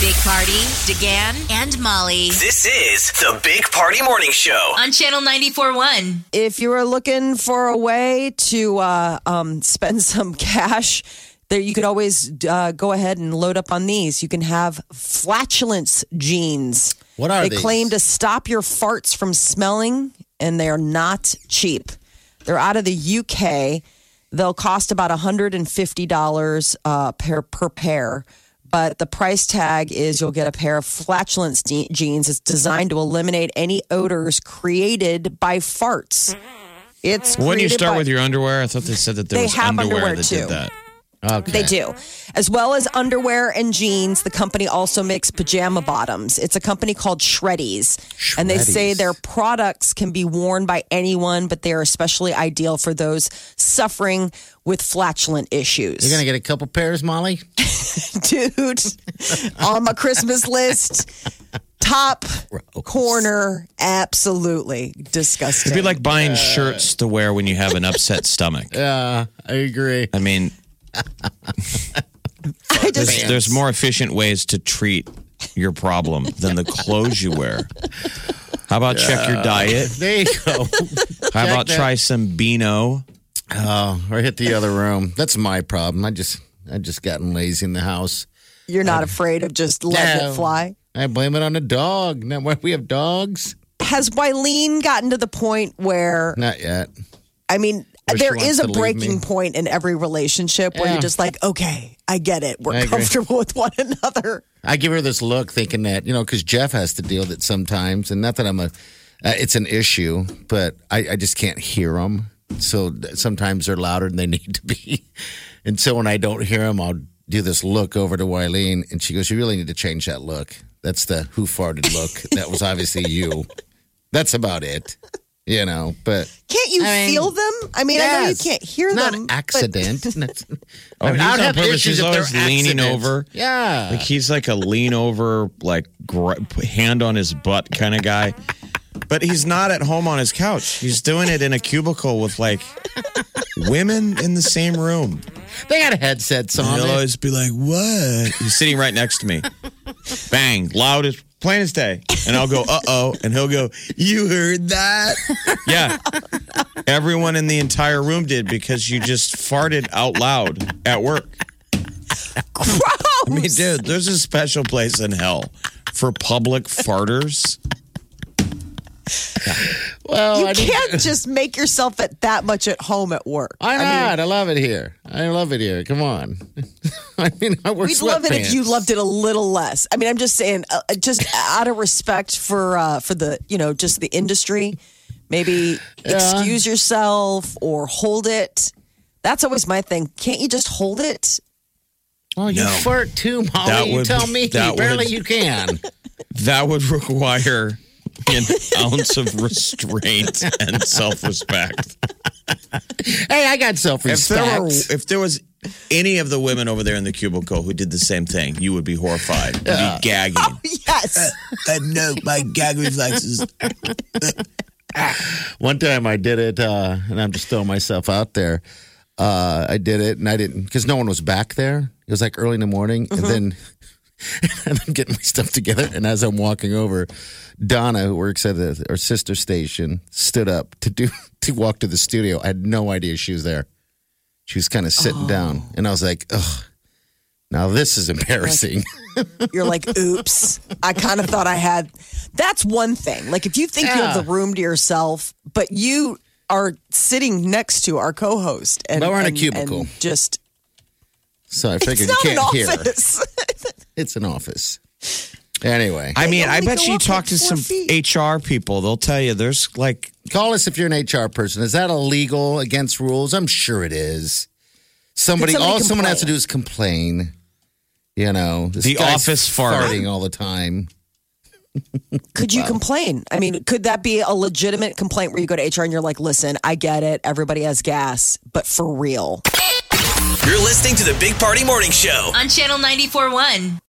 Big Party, DeGan, and Molly This is the Big Party Morning Show. on Channel 94.1. if you are looking for a way to uh, um, spend some cash, there you could always uh, go ahead and load up on these. You can have flatulence jeans. What are they these? claim to stop your farts from smelling, and they are not cheap. They're out of the UK. They'll cost about $150 uh, per, per pair. But the price tag is you'll get a pair of flatulence de- jeans. It's designed to eliminate any odors created by farts. It's Wouldn't you start by- with your underwear? I thought they said that there They was have underwear, underwear, that too. did that. Okay. They do. As well as underwear and jeans, the company also makes pajama bottoms. It's a company called Shreddies. And they say their products can be worn by anyone, but they are especially ideal for those suffering with flatulent issues. You're gonna get a couple pairs, Molly. Dude, on my Christmas list, top corner, absolutely disgusting. It'd be like buying shirts to wear when you have an upset stomach. Yeah, I agree. I mean, I just, there's, there's more efficient ways to treat your problem than the clothes you wear. How about check your diet? There you go. How about that. try some Beano? Oh, or hit the other room. That's my problem. I just, I just gotten lazy in the house. you're not afraid of just letting No. it fly. I blame it on the dog. Now, why we have dogs? Has Wileen gotten to the point where Not yet. I mean, Where she there wants is a to leave breaking me. point in every relationship where Yeah. you're just like, okay, I get it. We're I agree. comfortable with one another. I give her this look, thinking that you know, because Jeff has to deal with it sometimes, and not that I'm a, uh, it's an issue, but I, I just can't hear them. So sometimes they're louder than they need to be, and so when I don't hear them, I'll do this look over to Wileen, and she goes, "You really need to change that look. That's the who farted look. that was obviously you. That's about it." You know, but Can't you I mean, feel them? I mean, I know you can't hear It's them. Not but- accident. Oh, I mean, he's I'd on have purpose. issues He's always leaning accidents. over. Yeah. Like he's like a lean over, like gr- hand on his butt kind of guy. But he's not at home on his couch. He's doing it in a cubicle with like women in the same room. they got headsets on. he'll always be like, "What?" He's sitting right next to me. Bang, loud as plain as day. And I'll go, "Uh oh," and he'll go, "You heard that?" Yeah. Everyone in the entire room did because you just farted out loud at work. Gross. I mean, dude, there's a special place in hell for public farters. well, you I can't just make yourself at that much at home at work. Why I mean, not? I love it here. I love it here. Come on. I mean, I wear We'd love it if you loved it a little less. I mean, I'm just saying, uh, just out of respect for uh, for the you know just the industry, maybe excuse yourself or hold it. That's always my thing. Can't you just hold it? Oh, you No. fart too, Molly. That you would- tell me. that Apparently, would- you can. That would require an ounce of restraint and self respect. hey, I got self-respect. there, were, if there was any of the women over there in the cubicle who did the same thing, you would be horrified. You'd be gagging. Yes. Uh, no, my gag reflexes. One time I did it, uh, and I'm just throwing myself out there. Uh, I did it, and I didn't because no one was back there. It was like early in the morning, and then and I'm getting my stuff together. And as I'm walking over, Donna, who works at the, our sister station, stood up to do to walk to the studio. I had no idea she was there. She was kind of sitting oh. down, and I was like, "Ugh, now this is embarrassing." You're like, oops. I kind of thought I had. That's one thing. Like if you think you have the room to yourself, but you are sitting next to our co-host, and But we're in a cubicle. just so I figured you can't hear. it's an office. Anyway, I mean, I bet you talk to some feet. HR people. They'll tell you there's like call us if you're an HR person. Is that illegal against rules? I'm sure it is. Somebody, somebody all complain? someone has to do is complain. You know, the office farting. all the time. could you complain? I mean, could that be a legitimate complaint where you go to HR and you're like, listen, I get it. Everybody has gas, but for real. You're listening to the Big Party Morning Show on Channel 94.1.